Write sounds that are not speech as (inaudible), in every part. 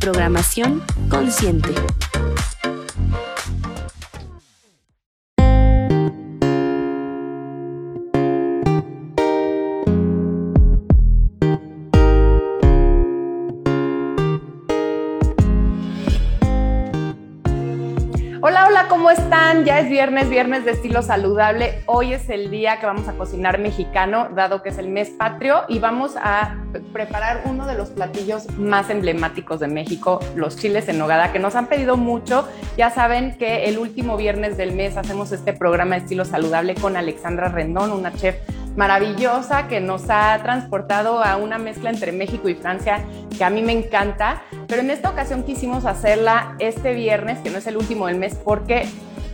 programación consciente. Están? Ya es viernes, viernes de estilo saludable. Hoy es el día que vamos a cocinar mexicano, dado que es el mes patrio, y vamos a preparar uno de los platillos más emblemáticos de México, los chiles en nogada, que nos han pedido mucho. Ya saben que el último viernes del mes hacemos este programa de estilo saludable con Alexandra Rendón, una chef maravillosa que nos ha transportado a una mezcla entre México y Francia que a mí me encanta, pero en esta ocasión quisimos hacerla este viernes, que no es el último del mes, porque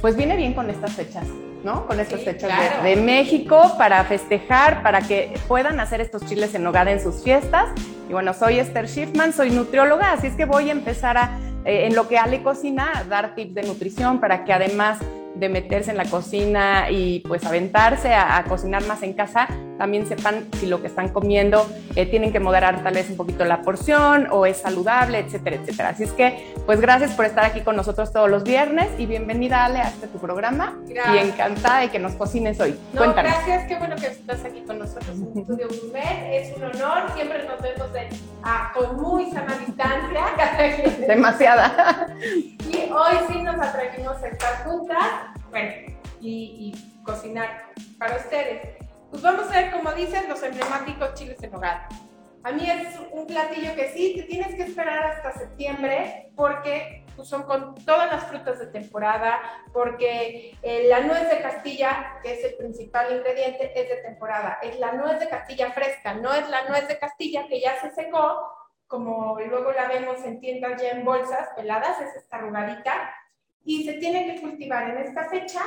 pues viene bien con estas fechas. ¿no? Con estas fechas de, de, México para festejar, para que puedan hacer estos chiles en nogada en sus fiestas. Y bueno, soy Esther Schiffman, soy nutrióloga, así es que voy a empezar a, eh, en lo que Ale cocina, a dar tips de nutrición para que además de meterse en la cocina y pues aventarse a, a, cocinar más en casa, también sepan si lo que están comiendo eh, tienen que moderar tal vez un poquito la porción o es saludable, etcétera, etcétera. Así es que pues gracias por estar aquí con nosotros todos los viernes y bienvenida Ale a este tu programa gracias. y encantada de que nos cocines hoy. No, Cuéntanos. gracias, qué bueno que estás aquí con nosotros en (laughs) Estudio Gourmet, es un honor, siempre nos vemos de, ah, con muy sana distancia. (laughs) Demasiada. (laughs) Y hoy sí nos atrevimos a estar juntas, bueno, y, y cocinar para ustedes. Pues vamos a ver, como dicen, los emblemáticos chiles en hogar. A mí es un platillo que sí, te tienes que esperar hasta septiembre porque pues, son con todas las frutas de temporada, porque eh, la nuez de Castilla, que es el principal ingrediente, es de temporada. Es la nuez de Castilla fresca, no es la nuez de Castilla que ya se secó, como luego la vemos en tiendas ya en bolsas peladas, es esta arrugadita, y se tiene que cultivar en esta fecha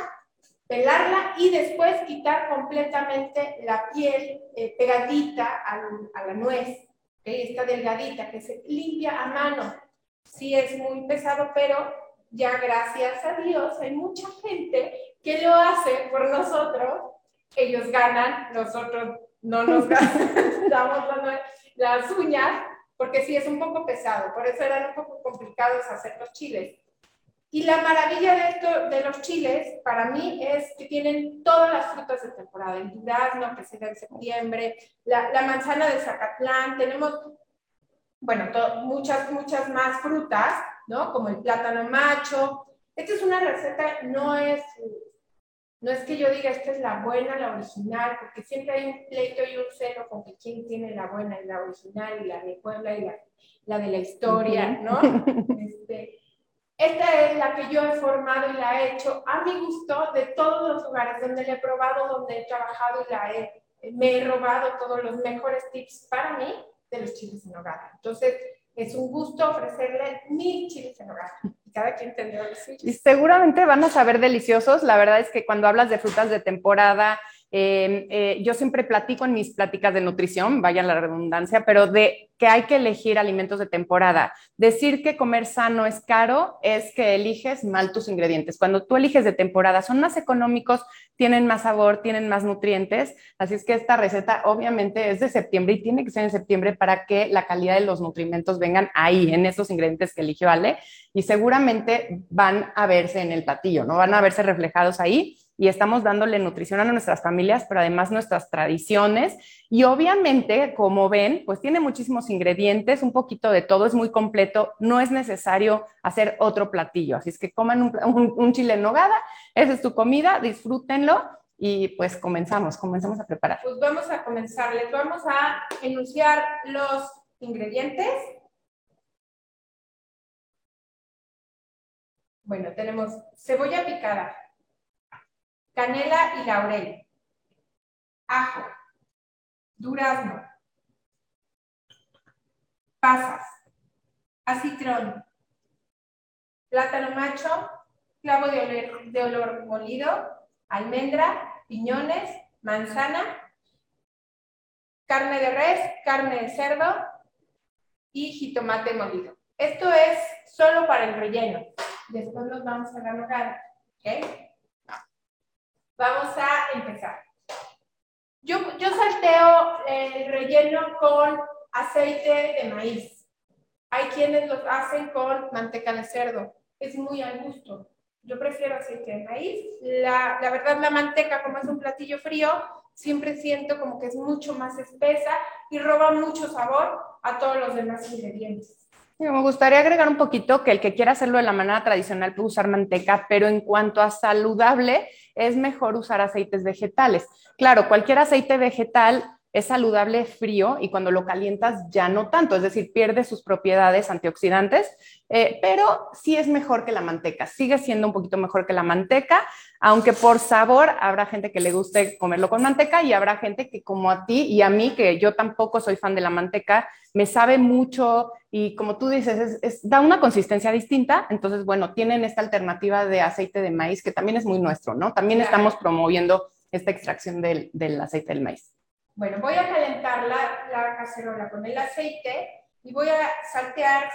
pelarla y después quitar completamente la piel eh, pegadita al, a la nuez, ¿okay? esta delgadita que se limpia a mano. Sí es muy pesado, pero ya gracias a Dios hay mucha gente que lo hace por nosotros. Ellos ganan, nosotros no nos (laughs) ganamos (laughs) damos las uñas, porque sí es un poco pesado, por eso eran un poco complicados hacer los chiles. Y la maravilla de, esto, de los chiles para mí es que tienen todas las frutas de temporada, el durazno que se da en septiembre, la, la manzana de Zacatlán, tenemos, bueno, to, muchas, muchas más frutas, ¿no? Como el plátano macho. Esta es una receta, no es, no es que yo diga esta es la buena, la original, porque siempre hay un pleito y un celo con que quién tiene la buena y la original y la de Puebla y la, la de la historia, ¿no? (laughs) Este, esta es la que yo he formado y la he hecho a mi gusto de todos los lugares donde la he probado, donde he trabajado y la he, me he robado todos los mejores tips para mí de los chiles en nogada. Entonces, es un gusto ofrecerle mi chiles en. Y cada quien tendrá los suyos. Y seguramente van a saber deliciosos. La verdad es que cuando hablas de frutas de temporada, eh, eh, yo siempre platico en mis pláticas de nutrición, vaya la redundancia, pero de que hay que elegir alimentos de temporada. Decir que comer sano es caro es que eliges mal tus ingredientes. Cuando tú eliges de temporada, son más económicos, tienen más sabor, tienen más nutrientes. Así es que esta receta obviamente es de septiembre y tiene que ser en septiembre para que la calidad de los nutrimentos vengan ahí, en esos ingredientes que eligió Ale, y seguramente van a verse en el platillo, ¿no? Van a verse reflejados ahí y estamos dándole nutrición a nuestras familias, pero además nuestras tradiciones. Y obviamente, como ven, pues tiene muchísimos ingredientes, un poquito de todo, es muy completo, no es necesario hacer otro platillo. Así es que coman un, (laughs) un, un chile en nogada, esa es tu comida, disfrútenlo y pues comenzamos, comenzamos a preparar. Pues vamos a comenzar, les vamos a enunciar los ingredientes. Bueno, tenemos cebolla picada, canela y laurel, ajo, durazno, pasas, acitrón, plátano macho, clavo de de olor molido, almendra, piñones, manzana, carne de res, carne de cerdo. Y jitomate molido. Esto es solo para el relleno. Después nos vamos a la ¿ok? Vamos a empezar. Yo, yo salteo el relleno con aceite de maíz. Hay quienes lo hacen con manteca de cerdo. Es muy al gusto. Yo prefiero aceite de maíz. La, la verdad, la manteca, como es un platillo frío, siempre siento como que es mucho más espesa y roba mucho sabor a todos los demás ingredientes. Me gustaría agregar un poquito que el que quiera hacerlo de la manera tradicional puede usar manteca, pero en cuanto a saludable, es mejor usar aceites vegetales. Claro, cualquier aceite vegetal es saludable frío y cuando lo calientas ya no tanto, es decir, pierde sus propiedades antioxidantes, eh, pero sí es mejor que la manteca, sigue siendo un poquito mejor que la manteca, aunque por sabor habrá gente que le guste comerlo con manteca y habrá gente que como a ti y a mí, que yo tampoco soy fan de la manteca, me sabe mucho y como tú dices, da una consistencia distinta, entonces bueno, tienen esta alternativa de aceite de maíz que también es muy nuestro, ¿no? También estamos promoviendo esta extracción del, del aceite del maíz. Bueno, voy a calentar la, la cacerola con el aceite y voy a saltear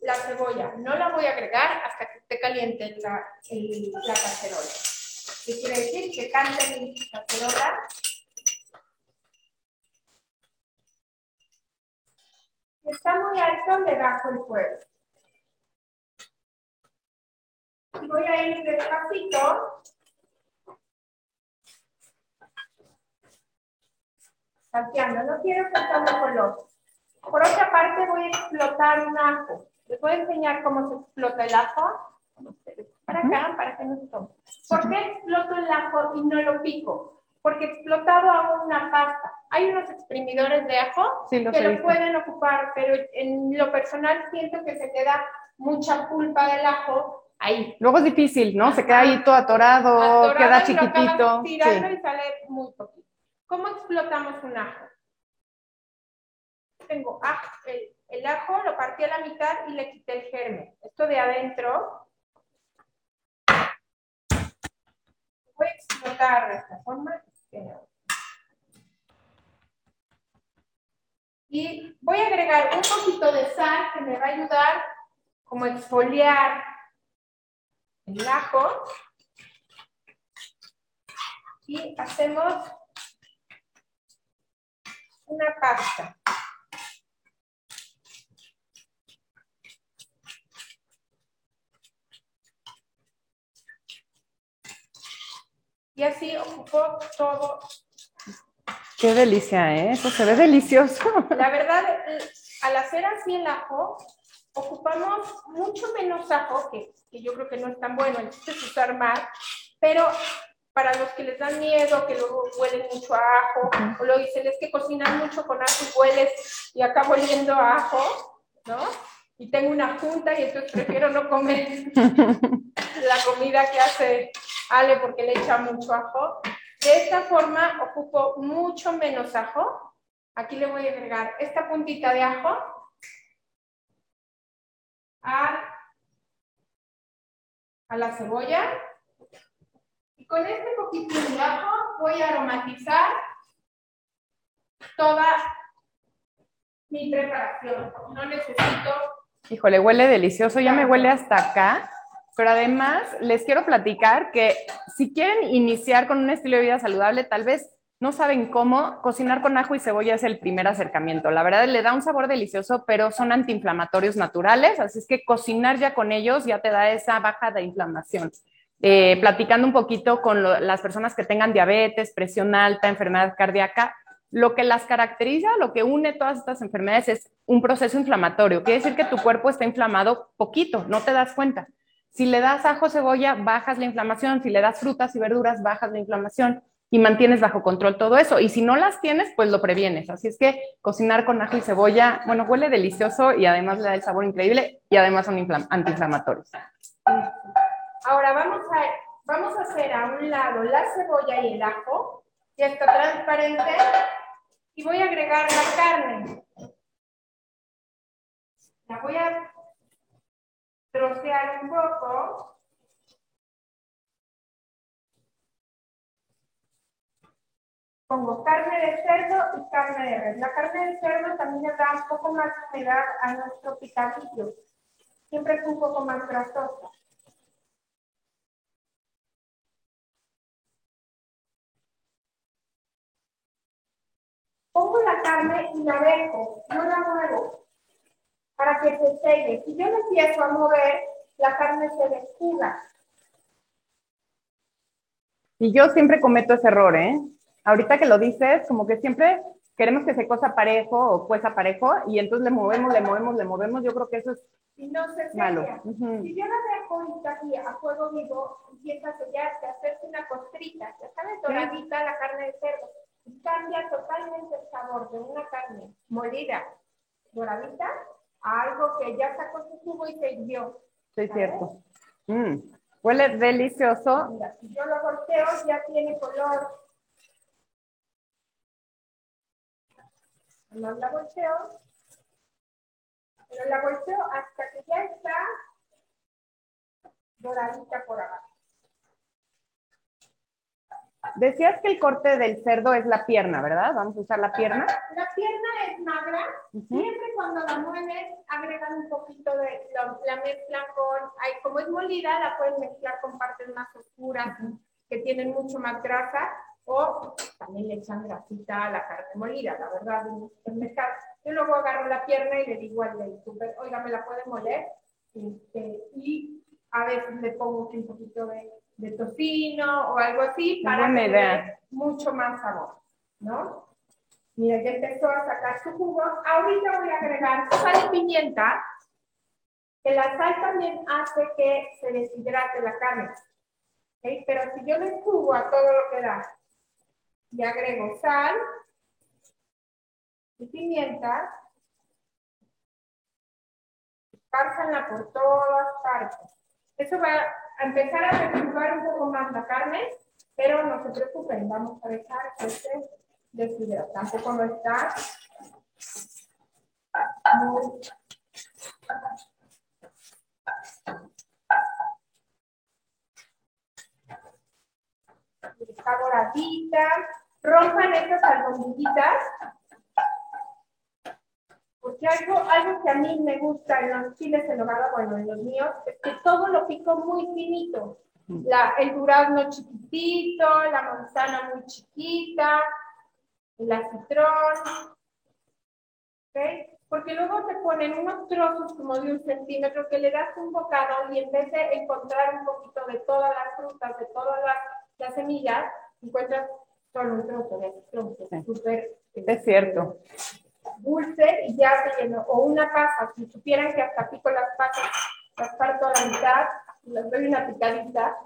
la cebolla. No la voy a agregar hasta que esté caliente la, la cacerola. ¿Qué quiere decir? Que cante mi cacerola. Está muy alto, le bajo el fuego. Voy a ir despacito No quiero el color. Por otra parte, voy a explotar un ajo. Les voy a enseñar cómo se explota el ajo. Para acá, para que no se tome. ¿Por qué exploto el ajo y no lo pico? Porque explotado hago una pasta. Hay unos exprimidores de ajo que lo pueden ocupar, pero en lo personal siento que se queda mucha pulpa del ajo ahí. Luego es difícil, ¿no? Se queda ahí todo atorado, queda chiquitito. Tirando y sale muy poquito. ¿Cómo explotamos un ajo? Tengo el, ajo, lo partí a la mitad y le quité el germen. Esto de adentro voy a explotar de esta forma. Y voy a agregar un poquito de sal que me va a ayudar como a exfoliar el ajo. Y hacemos una pasta. Y así ocupó todo. Qué delicia, ¿eh? Eso se ve delicioso. (laughs) La verdad, al hacer así el ajo, ocupamos mucho menos ajo, que, que yo creo que no es tan bueno, entonces usar más, pero para los que les dan miedo, que luego huelen mucho a ajo, o lo dicen es que cocinan mucho con ajo y hueles y acabo oliendo a ajo, ¿no? Y tengo una junta y entonces prefiero no comer (laughs) la comida que hace Ale porque le echa mucho ajo. De esta forma ocupo mucho menos ajo. Aquí le voy a agregar esta puntita de ajo a, a la cebolla con este poquito de ajo voy a aromatizar toda mi preparación. No necesito... Híjole, huele delicioso, ya me huele hasta acá. Pero además les quiero platicar que si quieren iniciar con un estilo de vida saludable, tal vez no saben cómo, cocinar con ajo y cebolla es el primer acercamiento. La verdad le da un sabor delicioso, pero son antiinflamatorios naturales, así es que cocinar ya con ellos ya te da esa baja de inflamación. Eh, platicando un poquito con las personas que tengan diabetes, presión alta, enfermedad cardíaca, lo que las caracteriza, lo que une todas estas enfermedades es un proceso inflamatorio. Quiere decir que tu cuerpo está inflamado poquito, no te das cuenta. Si le das ajo, cebolla, bajas la inflamación. Si le das frutas y verduras, bajas la inflamación y mantienes bajo control todo eso. Y si no las tienes, pues lo previenes. Así es que cocinar con ajo y cebolla, bueno, huele delicioso y además le da el sabor increíble y además son antiinflamatorios. Ahora vamos a, vamos a hacer a un lado la cebolla y el ajo, ya está transparente, y voy a agregar la carne. La voy a trocear un poco. Pongo carne de cerdo y carne de res. La carne de cerdo también le da un poco más de humedad a nuestro picadillo. Siempre es un poco más grasoso. Pongo la carne y la dejo, no la muevo, para que se selle. Si yo la empiezo a mover, la carne se descuga. Y yo siempre cometo ese error, ¿eh? Ahorita que lo dices, como que siempre queremos que se cosa parejo o cueza parejo y entonces le movemos, le movemos, le movemos. Yo creo que eso es y no se malo. sella. Si yo la dejo aquí a fuego vivo, empieza a sellarse, a hacerse una costrita, ya sabes, doradita la carne de cerdo. Y cambia totalmente el sabor de una carne molida, doradita, a algo que ya sacó su jugo y se hirvió. Sí, es cierto. Mm, huele delicioso. Mira, si yo lo volteo, ya tiene color. No la volteo. Pero la volteo hasta que ya está doradita por abajo. Decías que el corte del cerdo es la pierna, ¿verdad? Vamos a usar la pierna. La pierna es magra. Siempre cuando la mueves, agregan un poquito de, la, la mezclan con, ay, como es molida, la pueden mezclar con partes más oscuras que tienen mucho más grasa o también le echan grasita a la carne molida, la verdad, en el mercado. Yo luego agarro la pierna y le digo al del súper, oiga, ¿me la puede moler? Este, y a veces le pongo un poquito de, de tocino o algo así para dé mucho más sabor, ¿no? Mira, ya empezó a sacar su jugo. Ahorita voy a agregar sal y pimienta, que la sal también hace que se deshidrate la carne. ¿ok? Pero si yo le subo a todo lo que da y agrego sal y pimienta, espárzanla por todas partes. Eso va empezar a deshidratar un poco más la carne, pero no se preocupen, vamos a dejar que se. Tampoco no está muy está doradita. Rompan estas albondiguitas. Porque algo, algo que a mí me gusta en los chiles en nogada, bueno, en los míos, es que todo lo pico muy finito. La, el durazno chiquitito, la manzana muy chiquita, el acitrón. ¿Ok? Porque luego te ponen unos trozos como de un centímetro que le das un bocado y en vez de encontrar un poquito de todas las frutas, de todas las, las semillas, encuentras solo un trozo de acitrón, que es súper Es cierto. Dulce y ya se llenó. O una pasa, si supieran que hasta pico las pasas, las parto a la mitad, y les doy una picadita,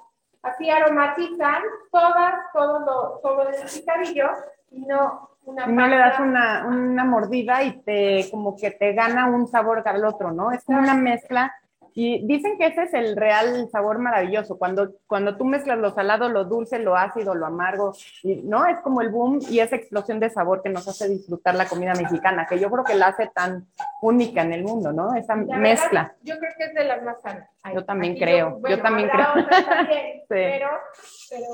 así aromatizan todas, todo lo, todo el picadillo y no una Y no le das una, una mordida y te como que te gana un sabor al otro, ¿no? Es como una mezcla. Y dicen que ese es el real sabor maravilloso, cuando, cuando tú mezclas lo salado, lo dulce, lo ácido, lo amargo, y, ¿no? Es como el boom y esa explosión de sabor que nos hace disfrutar la comida mexicana, que yo creo que la hace tan única en el mundo, ¿no? Esa La verdad, mezcla. yo creo que es de las más sanas. Ay, Yo también creo, yo también creo. otras también, (laughs) Sí. pero, pero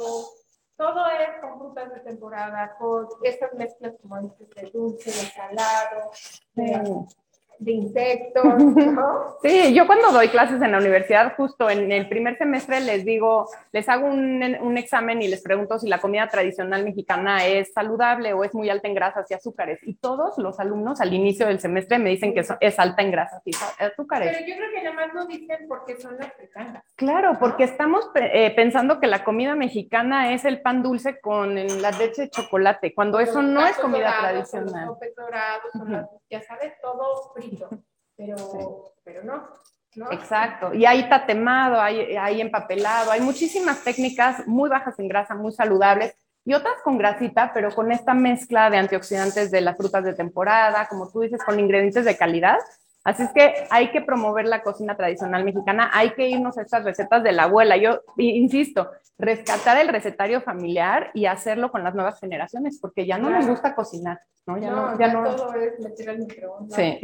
todo es con frutas de temporada, con estas mezclas como dices, de dulce, de salado, de, de insectos, (laughs) ¿no? Sí, yo cuando doy clases en la universidad, justo en el primer semestre les digo, les hago un, un examen y les pregunto si la comida tradicional mexicana es saludable o es muy alta en grasas y azúcares. Y todos los alumnos al inicio del semestre me dicen que es, es alta en grasas y azúcares. Pero yo creo que nada más lo dicen porque son africanas. Claro, porque estamos eh, pensando que la comida mexicana es el pan dulce con la leche de chocolate, cuando eso no es comida dorados, tradicional. Los dorados, las- ya sabes, todo pero, pero no, ¿no? Exacto. Y hay tatemado, hay, hay empapelado, hay muchísimas técnicas muy bajas en grasa, muy saludables y otras con grasita, pero con esta mezcla de antioxidantes de las frutas de temporada, como tú dices, con ingredientes de calidad, Así es que hay que promover la cocina tradicional mexicana, hay que irnos a estas recetas de la abuela. Yo insisto, rescatar el recetario familiar y hacerlo con las nuevas generaciones, porque ya no nos gusta cocinar, ¿no? Ya no, ya, no... todo es meter al microondas. Sí.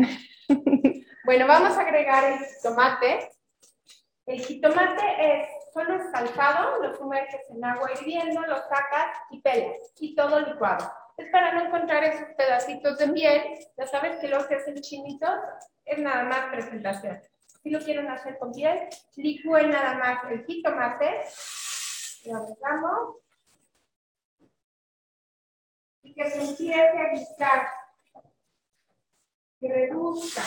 (laughs) bueno, vamos a agregar el tomate. El jitomate es solo escalfado, lo sumerges en agua hirviendo, lo sacas y pelas, y todo licuado. Es para no encontrar esos pedacitos de miel, ya sabes que lo que hacen chinitos es nada más presentación. Si lo quieren hacer con piel, licúen nada más el jitomate, lo agregamos, y que se empiece a guisar, que reduzca.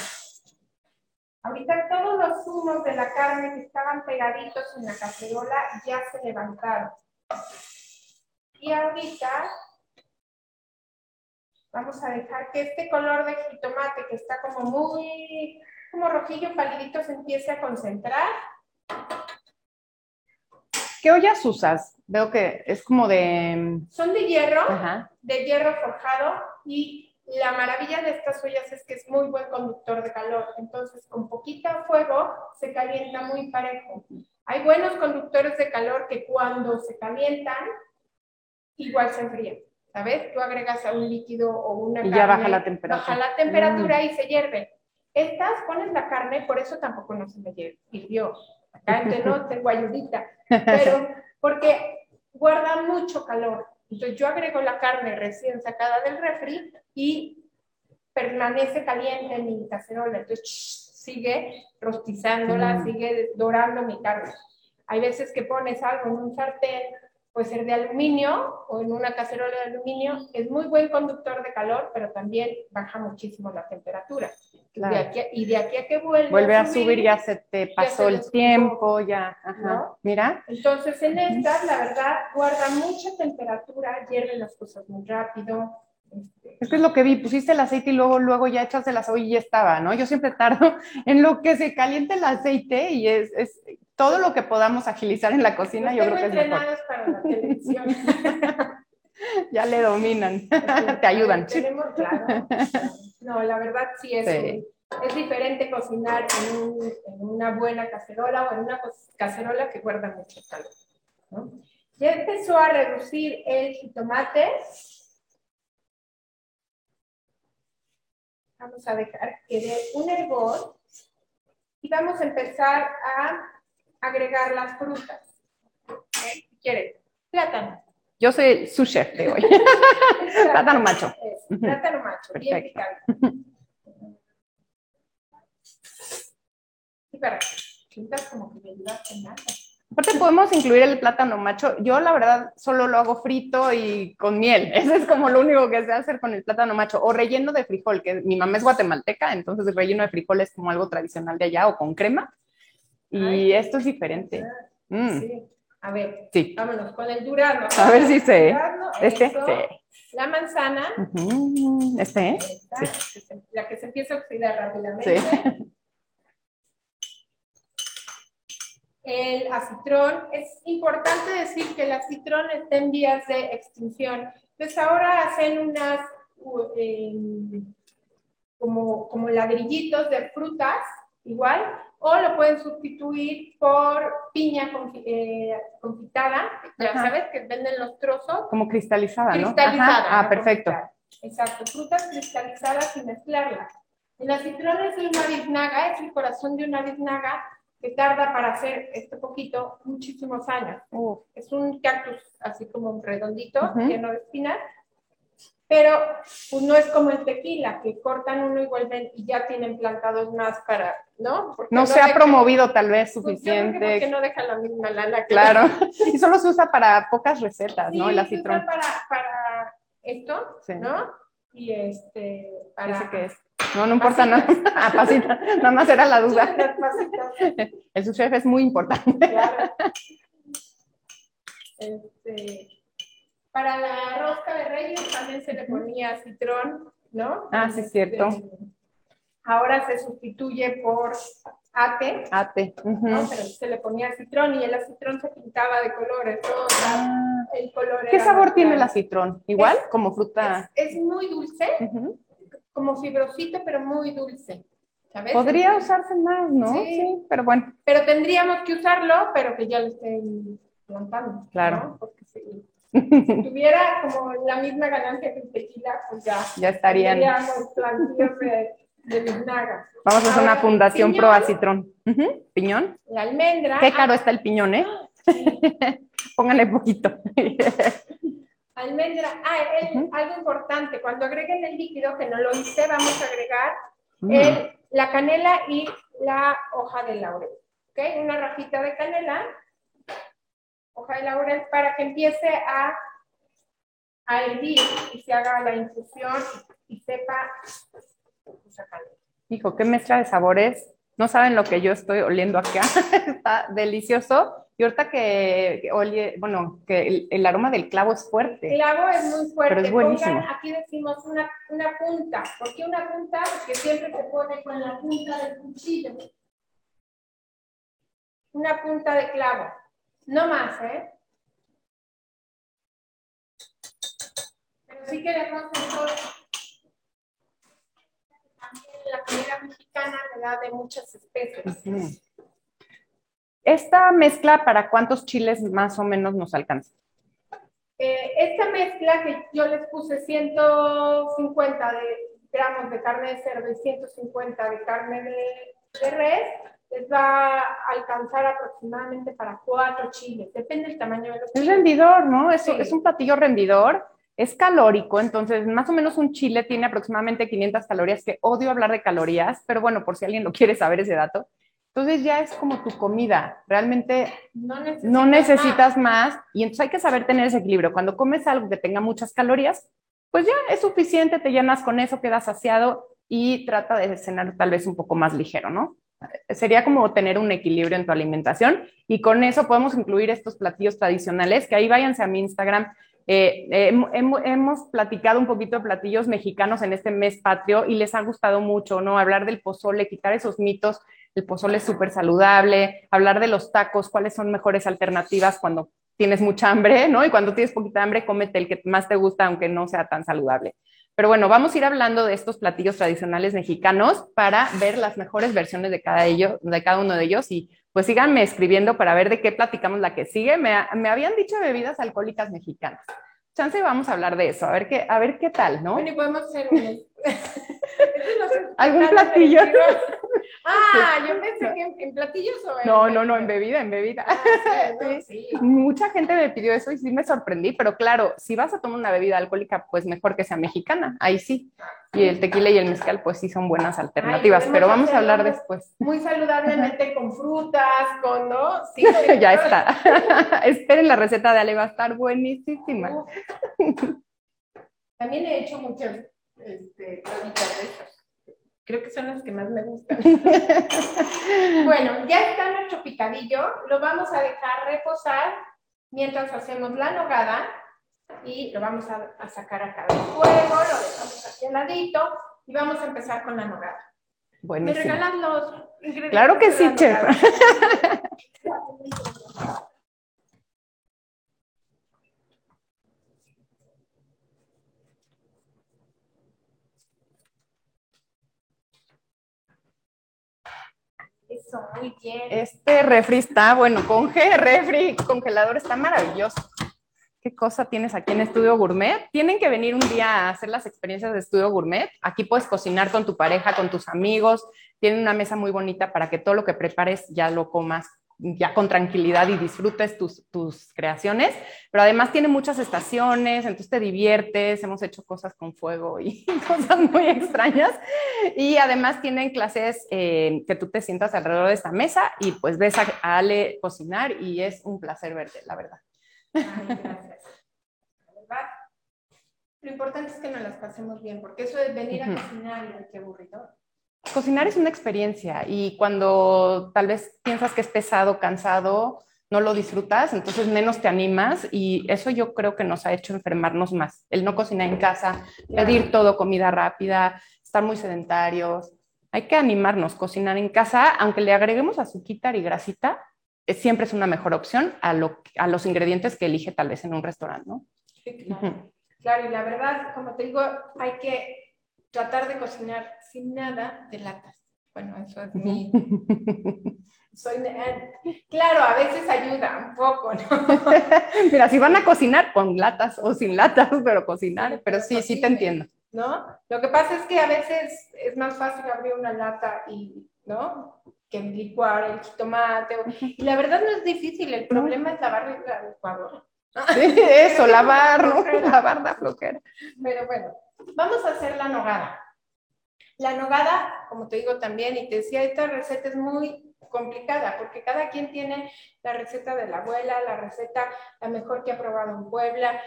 Ahorita todos los zumos de la carne que estaban pegaditos en la cacerola ya se levantaron. Y ahorita vamos a dejar que este color de jitomate que está como muy, como rojillo palidito se empiece a concentrar. ¿Qué ollas usas? Veo que es como de... Son de hierro, de hierro forjado y la maravilla de estas ollas es que es muy buen conductor de calor, entonces con poquita fuego se calienta muy parejo. Hay buenos conductores de calor que cuando se calientan, igual se enfrían. ¿Sabes? Tú agregas a un líquido o una y ya baja la temperatura. Baja la temperatura y se hierve. Estas pones la carne, por eso tampoco no se me hirvió. Acá entre no (laughs) tengo ayudita. Pero porque guarda mucho calor. Entonces yo agrego la carne recién sacada del refri y permanece caliente en mi cacerola. Entonces sigue rostizándola, mm. sigue dorando mi carne. Hay veces que pones algo en un sartén, puede ser de aluminio o en una cacerola de aluminio. Es muy buen conductor de calor, pero también baja muchísimo la temperatura. y de aquí a que vuelve, vuelve a subir, ya se te pasó el tiempo, ya. Ajá. Mira. Entonces en estas, la verdad, guarda mucha temperatura, hierve las cosas muy rápido es que es lo que vi, pusiste el aceite y luego, luego ya echas el aceite y ya estaba, ¿no? Yo siempre tardo (laughs) en lo que se caliente el aceite y es, es todo lo que podamos agilizar en la cocina, yo creo que es mejor. para la televisión. (laughs) ya le dominan, (laughs) te ayudan. Tenemos, claro. No, la verdad sí es, es diferente cocinar en, un, en, una buena cacerola o en una cacerola que guarda mucho calor. ¿no? Ya empezó a reducir el jitomate Vamos a dejar que dé un hervor y vamos a empezar a agregar las frutas. ¿Okay? Si quieres, plátano. Yo soy su chef de hoy. plátano macho. plátano macho, bien picado. Y para que como que me ayudaste nada. Aparte podemos incluir el plátano macho. Yo la verdad solo lo hago frito y con miel. (laughs) Eso es como lo único que sé hacer con el plátano macho. O relleno de frijol, que mi mamá es guatemalteca, entonces el relleno de frijol es como algo tradicional de allá o con crema. Y esto es diferente. Mm. Sí. A ver, sí. vámonos con el durazno. A ver si sé. este, sí. La manzana. Este, sí. La que se empieza a oxidar rápidamente. Sí. (laughs) el acitrón. Es importante decir que el acitrón está en vías de extinción. Entonces ahora hacen unas em, como, como ladrillitos de frutas, igual, o lo pueden sustituir por piña eh, confitada, ya sabes que venden los trozos. Como cristalizada, ¿no? Cristalizada. Ah, perfecto. Exacto, frutas cristalizadas y mezclarlas. El acitrón es una biznaga, es el corazón de una biznaga que tarda para hacer este poquito muchísimos años. Es un cactus así como un redondito, lleno de espinas, pero pues, no es como el tequila, que cortan uno y vuelven y ya tienen plantados más para, ¿no? no, se ha promovido tal vez suficiente. Pues porque no deja la misma lana. claro, (laughs) (laughs) y solo se usa para pocas recetas, ¿no? El acitrón. Se usa para, para esto, ¿no? Y este, para... que es? No, no importa nada. (laughs) Ah, pasita. Nada más era la duda. El subchef es muy importante. Claro. Este, para la rosca de reyes también se le ponía citrón, ¿no? Ah, sí, es cierto. Este, ahora se sustituye por ate. Ate. ¿no? Pero se le ponía citrón y el acitrón se pintaba de colores. Todo ah. el color ¿Qué sabor tiene el acitrón? ¿Igual? como fruta. Es, muy dulce como fibrosito, pero muy dulce. ¿sabes? Podría usarse más, ¿no? Sí. pero bueno. Pero tendríamos que usarlo, pero que ya lo estén plantando. Claro. ¿no? Porque si, si tuviera como la misma ganancia que el tequila, pues ya. ya estarían. De, de. Vamos a hacer una fundación piñón, pro acitrón. Ujú, Piñón. La almendra. Qué caro está el piñón, ¿eh? sí. (laughs) Pónganle poquito. (laughs) Almendra. Ah, el- Ujú. algo importante. Cuando agreguen el líquido, que no lo hice, vamos a agregar Mm. el- la canela y la hoja de laurel. ¿Ok? Una rajita de canela, hoja de laurel, para que empiece a, a hervir y se haga la infusión y sepa canela. Hijo, qué mezcla de sabores. No saben lo que yo estoy oliendo acá. (laughs) Está delicioso. Y ahorita que, que oye, bueno, que el, el aroma del clavo es El fuerte. clavo es muy fuerte. Pero es buenísimo. Pongan, aquí decimos una, una punta. ¿Por qué una punta? Porque siempre se pone con la punta del cuchillo. Una punta de clavo. No más, ¿eh? Pero sí queremos. También la comida mexicana le da de muchas especies. Ujú. Esta mezcla, ¿para cuántos chiles más o menos nos alcanza? Eh, esta mezcla que yo les puse 150 de gramos de carne de cerdo y 150 de carne de, de res, les va a alcanzar aproximadamente para cuatro chiles. Depende del tamaño de los Es chiles. rendidor, ¿no? Es, Sí. es un platillo rendidor, es calórico, entonces más o menos un chile tiene aproximadamente 500 calorías, que odio hablar de calorías, pero bueno, por si alguien lo quiere saber ese dato. Entonces ya es como tu comida, realmente No necesitas, no más. necesitas más y entonces hay que saber tener ese equilibrio. Cuando comes algo que tenga muchas calorías, pues ya es suficiente, te llenas con eso, quedas saciado y trata de cenar tal vez un poco más ligero, ¿no? Sería como tener un equilibrio en tu alimentación y con eso podemos incluir estos platillos tradicionales, que ahí váyanse a mi Instagram. Eh, eh, hem- hem- hemos platicado un poquito de platillos mexicanos en este mes patrio y les ha gustado mucho, ¿no? Hablar del pozole, quitar esos mitos el pozole es súper saludable, hablar de los tacos, cuáles son mejores alternativas cuando tienes mucha hambre, ¿no? Y cuando tienes poquita hambre, cómete el que más te gusta, aunque no sea tan saludable. Pero bueno, vamos a ir hablando de estos platillos tradicionales mexicanos para ver las mejores versiones de cada, uno de ellos y pues síganme escribiendo para ver de qué platicamos la que sigue. Me, me habían dicho bebidas alcohólicas mexicanas. Chance vamos a hablar de eso, a ver qué, a ver qué tal, ¿no? Bueno, y podemos hacer un... ¿Algún platillo? Ah, yo pensé que en, en platillos o en... No, no, no, en bebida, en bebida. Ah, sí, no, (laughs) sí. Mucha gente me pidió eso y sí me sorprendí, pero claro, si vas a tomar una bebida alcohólica, pues mejor que sea mexicana, ahí sí. Y el tequila y el mezcal, pues sí son buenas alternativas, pero vamos a hablar después. Muy saludablemente con frutas, con, ¿no? Sí, (laughs) ya está. (laughs) Esperen la receta de Ale, va a estar buenísima. También he hecho muchas este. Creo que son las que más me gustan. (laughs) bueno, ya está nuestro picadillo. Lo vamos a dejar reposar mientras hacemos la nogada y lo vamos a, a sacar acá del fuego. Lo dejamos aquí al ladito y vamos a empezar con la nogada. ¿Me Buenísimo. regalan los ingredientes? Claro que sí, chef. (laughs) Muy bien. Este refri está, bueno, con refri, congelador está maravilloso. ¿Qué cosa tienes aquí en Estudio Gourmet? Tienen que venir un día a hacer las experiencias de Estudio Gourmet. Aquí puedes cocinar con tu pareja, con tus amigos. Tienen una mesa muy bonita para que todo lo que prepares ya lo comas ya con tranquilidad y disfrutes tus, tus creaciones, pero además tiene muchas estaciones, entonces te diviertes, hemos hecho cosas con fuego y (laughs) cosas muy extrañas, y además tienen clases eh, que tú te sientas alrededor de esta mesa y pues ves a, Ale cocinar y es un placer verte, la verdad. Ay, gracias. Lo importante es que nos las pasemos bien, porque eso de venir a cocinar y qué aburrido. Cocinar es una experiencia y cuando tal vez piensas que es pesado, cansado, no lo disfrutas, entonces menos te animas y eso yo creo que nos ha hecho enfermarnos más. El no cocinar en casa, pedir todo comida rápida, estar muy sedentarios. Hay que animarnos, cocinar en casa, aunque le agreguemos azuquita y grasita, eh, siempre es una mejor opción a, lo, a los ingredientes que elige tal vez en un restaurante, ¿no? Sí, claro. Claro, y la verdad, como te digo, hay que tratar de cocinar sin nada de latas. Bueno, eso es mi... Soy, eh, claro, a veces ayuda un poco, ¿no? (laughs) Mira, si van a cocinar con latas o sin latas, pero cocinar, pero sí, sí te entiendo. ¿No? Lo que pasa es que a veces es más fácil abrir una lata y, ¿no? Que licuar el jitomate. Y la verdad no es difícil, el problema es lavar la licuadora. Sí, eso, (laughs) lavar, ¿no? Lavar la flojera. Pero bueno, vamos a hacer la nogada. La nogada, como te digo también, y te decía, esta receta es muy complicada porque cada quien tiene la receta de la abuela, la receta la mejor que ha probado en Puebla,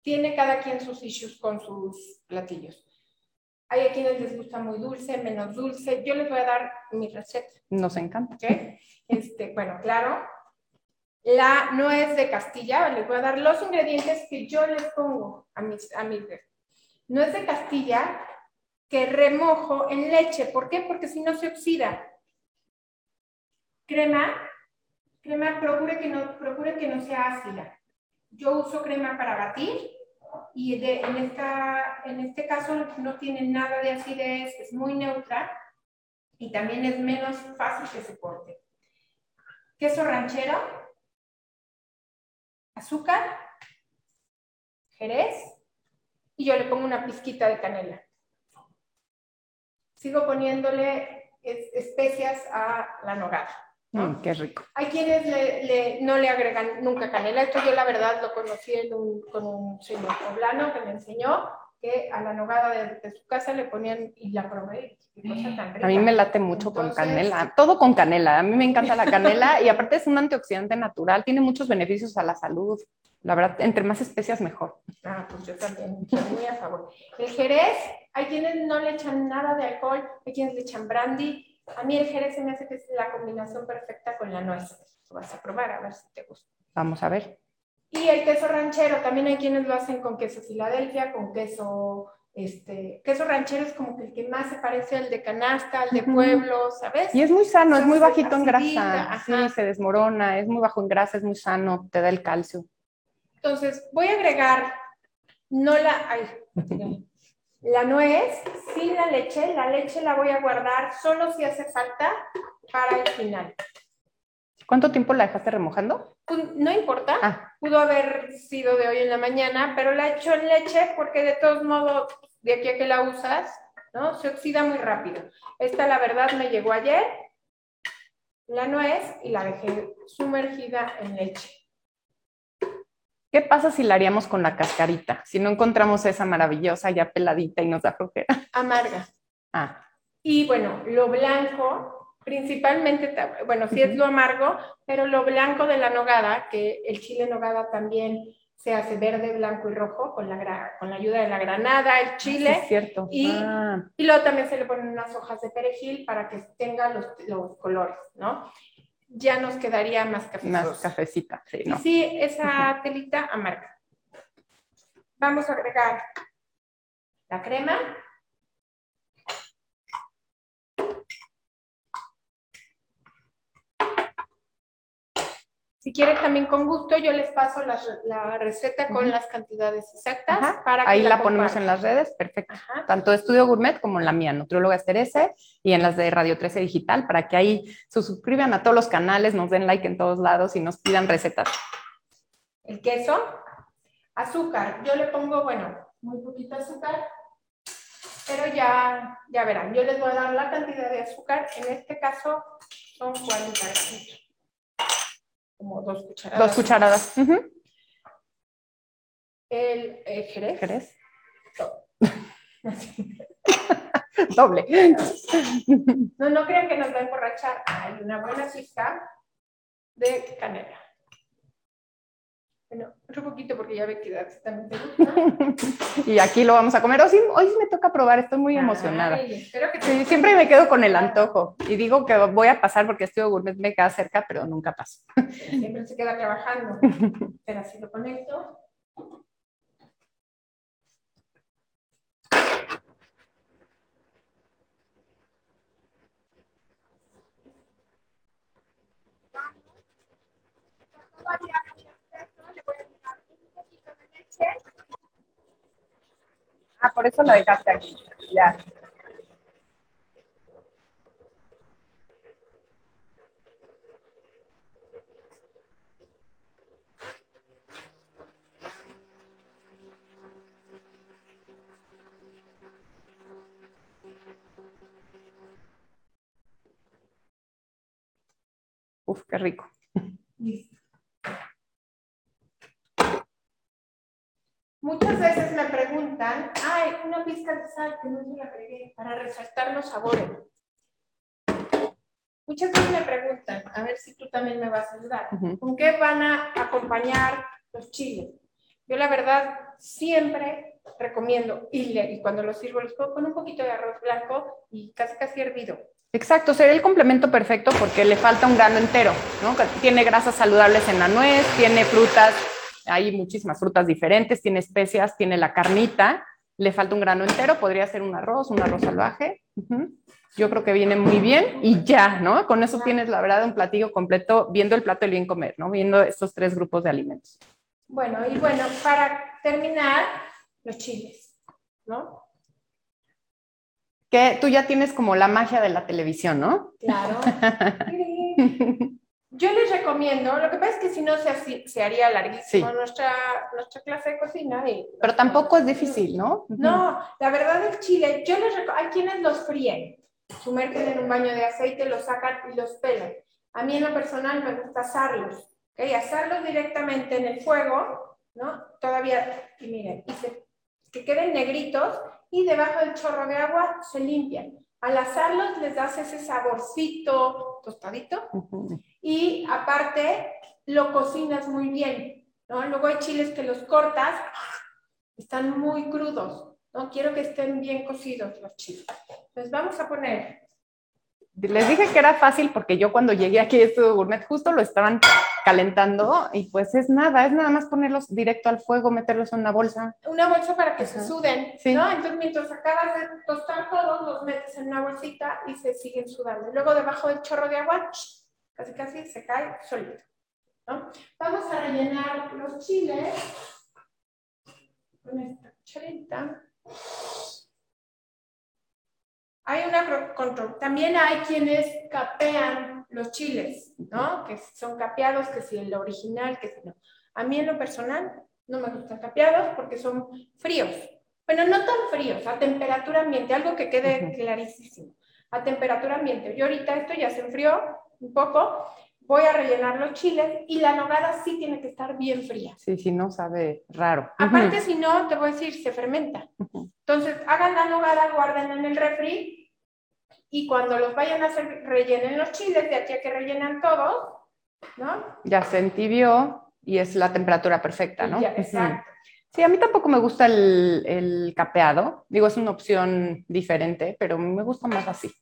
tiene cada quien sus issues con sus platillos. Hay a quienes les gusta muy dulce, menos dulce. Yo les voy a dar mi receta. Nos encanta. ¿okay? Este, bueno, claro. La nuez de Castilla, les voy a dar los ingredientes que yo les pongo a mis, a mis nuez de Castilla que remojo en leche. ¿Por qué? Porque si no se oxida. Crema, crema procure que no, procure que no sea ácida. Yo uso crema para batir y en, esta, en este caso no tiene nada de acidez, es muy neutra y también es menos fácil que se corte. Queso ranchero, azúcar, jerez y yo le pongo una pizquita de canela sigo poniéndole especias a la nogada. Mm, qué rico. Hay quienes no le agregan nunca canela. Esto yo la verdad lo conocí con un señor poblano que me enseñó que a la nogada de, su casa le ponían y la probé. A mí me late mucho con canela, todo con canela. A mí me encanta la canela y aparte es un antioxidante natural, tiene muchos beneficios a la salud. La verdad, entre más especias mejor. Ah, pues yo también, estoy muy a favor. El jerez, hay quienes no le echan nada de alcohol, hay quienes le echan brandy. A mí el jerez se me hace que es la combinación perfecta con la nuez. Lo vas a probar a ver si te gusta. Vamos a ver. Y el queso ranchero, también hay quienes lo hacen con queso Filadelfia, con queso, este, queso ranchero es como que el que más se parece al de canasta, al de pueblo, ¿sabes? Y es muy sano, es muy bajito en grasa, sí, se desmorona, es muy bajo en grasa, es muy sano, te da el calcio. Entonces, voy a agregar, no la, ay, la nuez sin la leche, la leche la voy a guardar solo si hace falta para el final. ¿Cuánto tiempo la dejaste remojando? Pues, no importa, ah. pudo haber sido de hoy en la mañana, pero la echo en leche porque de todos modos, de aquí a que la usas, ¿no? Se oxida muy rápido. Esta, la verdad, me llegó ayer, la nuez, y la dejé sumergida en leche. ¿Qué pasa si la haríamos con la cascarita? Si no encontramos esa maravillosa ya peladita y nos da flojera. Amarga. Ah. Y bueno, lo blanco, principalmente, bueno, sí es lo amargo, pero lo blanco de la nogada, que el chile nogada también se hace verde, blanco y rojo con la, con la ayuda de la granada, el chile. es cierto. Y, ah. y luego también se le ponen unas hojas de perejil para que tenga los, los colores, ¿no? ya nos quedaría más Más cafecita, sí, ¿no? Sí, esa telita amarga. Vamos a agregar la crema. Si quieren también con gusto, yo les paso la, receta con las cantidades exactas. Para Ahí la, ponemos en las redes, perfecto. Tanto de Estudio Gourmet como en la mía, Nutrióloga Esterese, y en las de Radio 13 Digital, para que ahí se suscriban a todos los canales, nos den like en todos lados y nos pidan recetas. El queso, azúcar. Yo le pongo, bueno, muy poquito azúcar, pero ya, ya verán. Yo les voy a dar la cantidad de azúcar. En este caso son 40 gramos como dos cucharadas. Dos cucharadas. El, jerez. Jerez. (laughs) Doble. No, no crean que nos va a emborrachar. Hay una buena pizca de canela. Bueno, otro poquito porque ya ve que también te gusta. y aquí lo vamos a comer. Hoy sí, hoy me toca probar, estoy muy emocionada. siempre me quedo con el antojo y digo que voy a pasar porque estoy gourmet me queda cerca, pero nunca paso. (laughs) Siempre se queda trabajando. (laughs) pero así lo conecto. Ah, por eso lo dejaste aquí. Ya. Uf, qué rico. Listo. (laughs) Muchas veces me preguntan, ay, una pizca de sal que no se la agregué para resaltar los sabores. Muchas veces me preguntan, a ver si tú también me vas a ayudar. ¿con qué van a acompañar los chiles? Yo la verdad siempre recomiendo, y, le- y cuando los sirvo los pongo con un poquito de arroz blanco y casi casi hervido. Exacto, sería el complemento perfecto porque le falta un grano entero, ¿no? Tiene grasas saludables en la nuez, tiene frutas, hay muchísimas frutas diferentes, tiene especias, tiene la carnita, le falta un grano entero, podría ser un arroz, un arroz salvaje. Ujú. Yo creo que viene muy bien y ya, ¿no? Con eso tienes, la verdad, un platillo completo, viendo el plato del bien comer, ¿no? Viendo estos tres grupos de alimentos. Bueno, y bueno, para terminar, los chiles, ¿no? Que tú ya tienes como la magia de la televisión, ¿no? Claro. (laughs) Yo les recomiendo, lo que pasa es que si no se, se haría larguísimo Sí. nuestra, nuestra clase de cocina. y- Pero tampoco es difícil, ¿no? No, la verdad el chile, yo les hay quienes los fríen, sumergen en un baño de aceite, los sacan y los pelan. A mí en lo personal me gusta asarlos, ¿ok? Asarlos directamente en el fuego, ¿no? Todavía, y miren, y se- que queden negritos y debajo del chorro de agua se limpian. Al asarlos les das ese saborcito tostadito Ujú. Y aparte lo cocinas muy bien, ¿no? Luego hay chiles que los cortas, están muy crudos, ¿no? Quiero que estén bien cocidos los chiles. Entonces vamos a poner, Les dije que era fácil porque yo cuando llegué aquí a Estudio Gourmet justo lo estaban calentando y pues es nada, es nada más ponerlos directo al fuego, meterlos en una bolsa. una bolsa para que se suden, Sí. ¿no? Entonces mientras acabas de tostar todos, los metes en una bolsita y se siguen sudando. Luego debajo del chorro de agua, casi casi se cae solito, ¿no? Vamos a rellenar los chiles con esta cucharita. Hay una control. También hay quienes capean los chiles, ¿no? Que son capeados, que si el original, que si no. A mí en lo personal no me gustan capeados porque son fríos. Bueno, no tan fríos, a temperatura ambiente, algo que quede clarísimo. A temperatura ambiente. Yo ahorita esto ya se enfrió un poco, voy a rellenar los chiles y la nogada sí tiene que estar bien fría. Sí, sí, no sabe raro. Aparte, si no, te voy a decir, se fermenta. Ujú. Entonces, hagan la nogada, guarden en el refri y cuando los vayan a hacer, rellenen los chiles, de aquí a que rellenan todos, ¿no? Ya se entibió y es la temperatura perfecta, ¿no? ya, exacto. Sí, a mí tampoco me gusta el, el capeado. Digo, es una opción diferente, pero me gusta más así.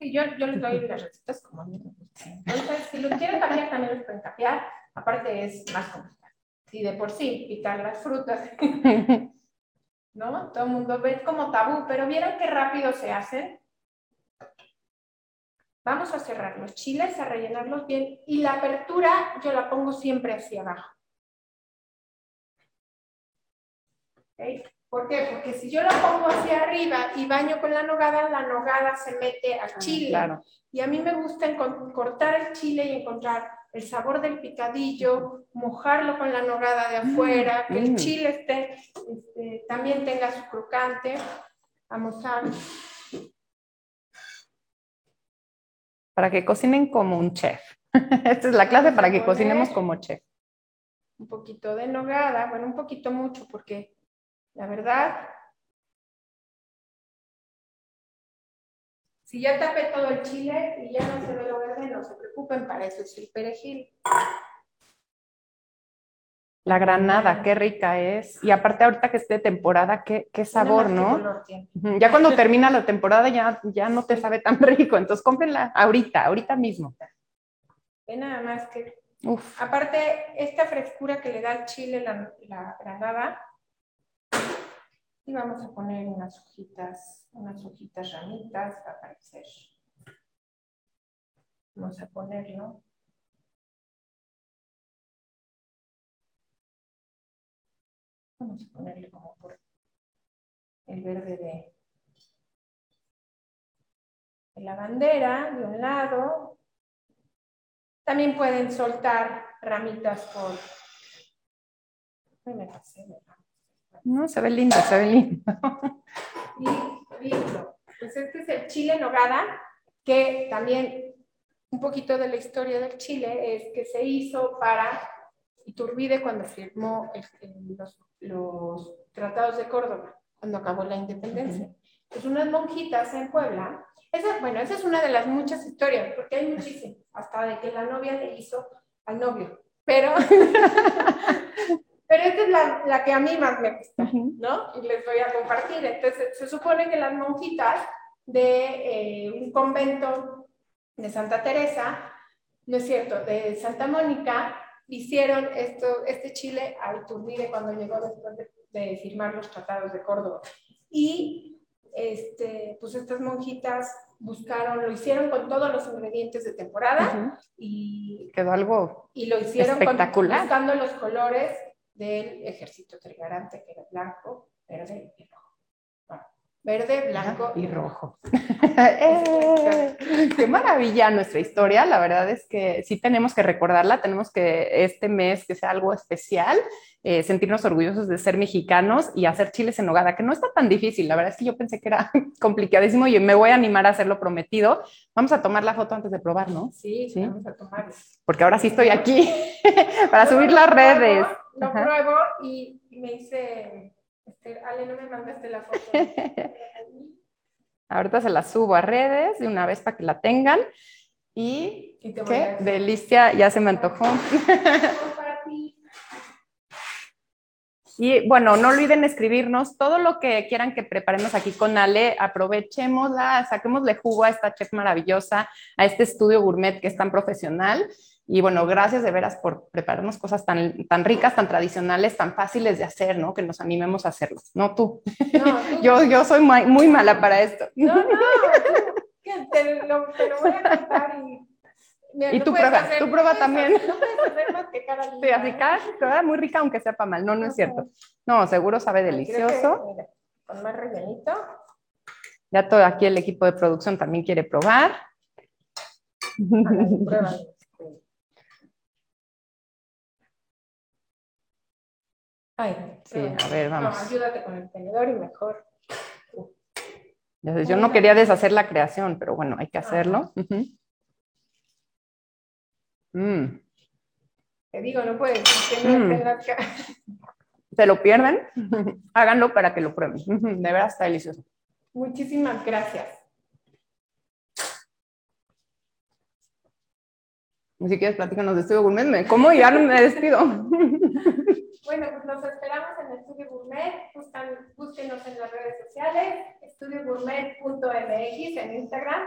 Yo, yo les doy las recetas como a mí. Entonces, si los quieren cambiar, también los pueden capear. Aparte, es más complicado. Si de por sí, picar las frutas, (laughs) ¿no? Todo el mundo ve como tabú, pero vieron qué rápido se hacen. Vamos a cerrar los chiles, a rellenarlos bien. Y la apertura yo la pongo siempre hacia abajo. ¿Ok? ¿Por qué? Porque si yo la pongo hacia arriba y baño con la nogada, la nogada se mete al chile. Claro. Y a mí me gusta cortar el chile y encontrar el sabor del picadillo, mojarlo con la nogada de afuera, que el mm. chile esté, este, también tenga su crocante. Vamos a... Para que cocinen como un chef. (laughs) Esta es la clase para que cocinemos como chef. un poquito de nogada, bueno, un poquito mucho, porque la verdad, si ya tapé todo el chile y ya no se ve lo verde, no se preocupen, para eso es el perejil. La granada, qué rica es. Y aparte ahorita que esté temporada, qué, qué sabor, ¿no? Ya cuando termina la temporada ya, ya no te sabe tan (laughs) rico, entonces cómprenla ahorita, ahorita mismo. Ve nada más que Uf, Aparte, esta frescura que le da el chile, la, la granada, y vamos a poner unas hojitas, unas hojitas ramitas, va a aparecer. Vamos a ponerlo. Vamos a ponerle como por el verde de, la bandera de un lado, también pueden soltar ramitas por... Me pasé. No, se ve lindo, se ve lindo. Listo. Pues este es el chile en nogada, que también un poquito de la historia del Chile es que se hizo para Iturbide cuando firmó los, los, tratados de Córdoba, cuando acabó la independencia. Pues unas monjitas en Puebla, esa, bueno, esa es una de las muchas historias, porque hay muchísimas, hasta de que la novia le hizo al novio, pero, (laughs) pero esta es la, la, que a mí más me gusta, ¿no? Y les voy a compartir. Entonces, se supone que las monjitas de eh, un convento de Santa Teresa, no es cierto, de Santa Mónica, hicieron esto, este Chile a Iturbide cuando llegó después de, de, firmar los tratados de Córdoba. Y este, pues estas monjitas buscaron, lo hicieron con todos los ingredientes de temporada y quedó algo y lo hicieron espectacular. Con, buscando los colores del ejército trigarante que era blanco, verde y rojo. Verde, blanco y rojo. eh, (laughs) qué maravilla nuestra historia. La verdad es que sí tenemos que recordarla. Tenemos que este mes que sea algo especial, eh, sentirnos orgullosos de ser mexicanos y hacer chiles en nogada, que no está tan difícil. La verdad es que yo pensé que era (laughs) complicadísimo y me voy a animar a hacerlo prometido. Vamos a tomar la foto antes de probar, ¿no? Sí, sí. vamos a tomar. Porque ahora sí estoy aquí (laughs) para subir las redes. Lo pruebo y me hice este, Ale, no me mandaste la foto. (laughs) Ahorita se la subo a redes de una vez para que la tengan. Y, qué delicia, ya se me antojó. (laughs) Y bueno, no olviden escribirnos todo lo que quieran que preparemos aquí con Ale. Aprovechémosla, saquémosle jugo a esta chef maravillosa, a este estudio gourmet que es tan profesional. Y bueno, gracias de veras por prepararnos cosas tan, tan ricas, tan tradicionales, tan fáciles de hacer, ¿no? Que nos animemos a hacerlo. No tú. No, (laughs) yo, yo soy muy, muy, mala para esto. No, no, te, lo, te lo voy a contar y... Mira, y tú prueba, tú prueba también. no puedes hacer más que cara Sí, así cada, muy rica aunque sepa mal. No, no es cierto. No, seguro sabe delicioso. mira, con más rellenito. Ya todo aquí el equipo de producción también quiere probar. (laughs) prueba. Ay, sí, a ver, vamos. No, ayúdate con el tenedor y mejor. Yo no quería deshacer la creación, pero bueno, hay que hacerlo. Mm. Te digo, no puedes. Mm. (laughs) ¿Se lo pierden? (laughs) Háganlo para que lo prueben. (laughs) De verdad está delicioso. Muchísimas gracias. Si quieres, platícanos de Estudio Gourmet. ¿Cómo? Ya me despido. Bueno, pues nos esperamos en Estudio Gourmet. Búsquenos en las redes sociales, estudiogourmet.mx en Instagram.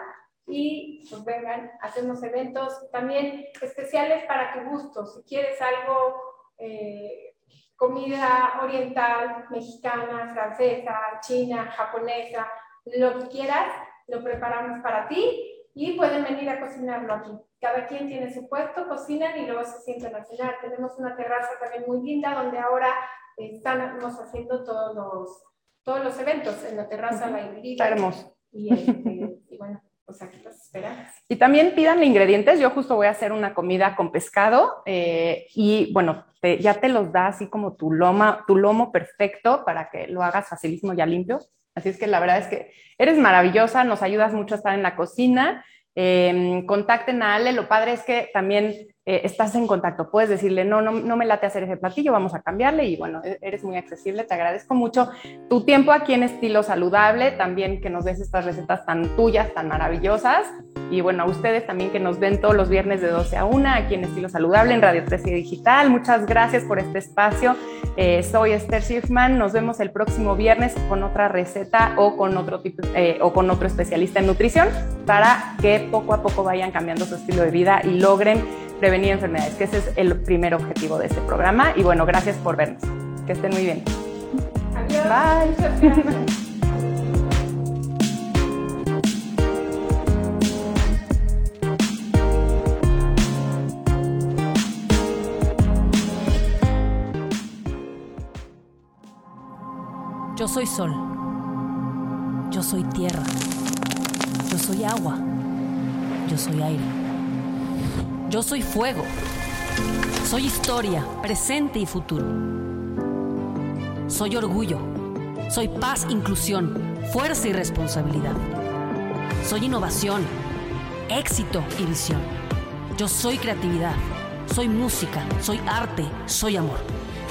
Y pues vengan, hacemos eventos también especiales para tu gusto. Si quieres algo, eh, comida oriental, mexicana, francesa, china, japonesa, lo que quieras, lo preparamos para ti y pueden venir a cocinarlo aquí. Cada quien tiene su puesto, cocinan y luego se sientan a cenar. Tenemos una terraza también muy linda donde ahora estamos haciendo todos los, todos los eventos en la terraza. La Está hermoso. Y, este, pues aquí los esperamos. Y también pidan ingredientes. Yo justo voy a hacer una comida con pescado eh, y bueno, ya te los da así como tu, loma, tu lomo perfecto para que lo hagas facilísimo ya limpio. Así es que la verdad es que eres maravillosa, nos ayudas mucho a estar en la cocina. Eh, contacten a Ale, lo padre es que también eh, estás en contacto, puedes decirle, no, no, no me late hacer ese platillo, vamos a cambiarle y bueno, e-, eres muy accesible, te agradezco mucho tu tiempo aquí en Estilo Saludable, también que nos des estas recetas tan tuyas, tan maravillosas y bueno, a ustedes también que nos ven todos los viernes de 12 a 1 aquí en Estilo Saludable en Radio 13 Digital, muchas gracias por este espacio, eh, soy Esther Schiffman, nos vemos el próximo viernes con otra receta o con otro tipo eh, o con otro especialista en nutrición para que poco a poco vayan cambiando su estilo de vida y logren prevenir enfermedades, que ese es el primer objetivo de este programa. Y bueno, gracias por vernos. Que estén muy bien. Adiós. Bye. Yo soy sol. Yo soy tierra. Yo soy agua. Yo soy aire. Yo soy fuego. Soy historia, presente y futuro. Soy orgullo. Soy paz, inclusión, fuerza y responsabilidad. Soy innovación, éxito y visión. Yo soy creatividad, soy música, soy arte, soy amor.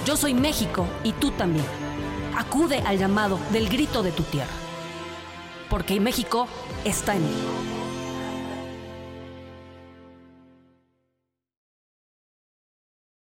Yo soy México y tú también. Acude al llamado del grito de tu tierra. Porque México está en mí.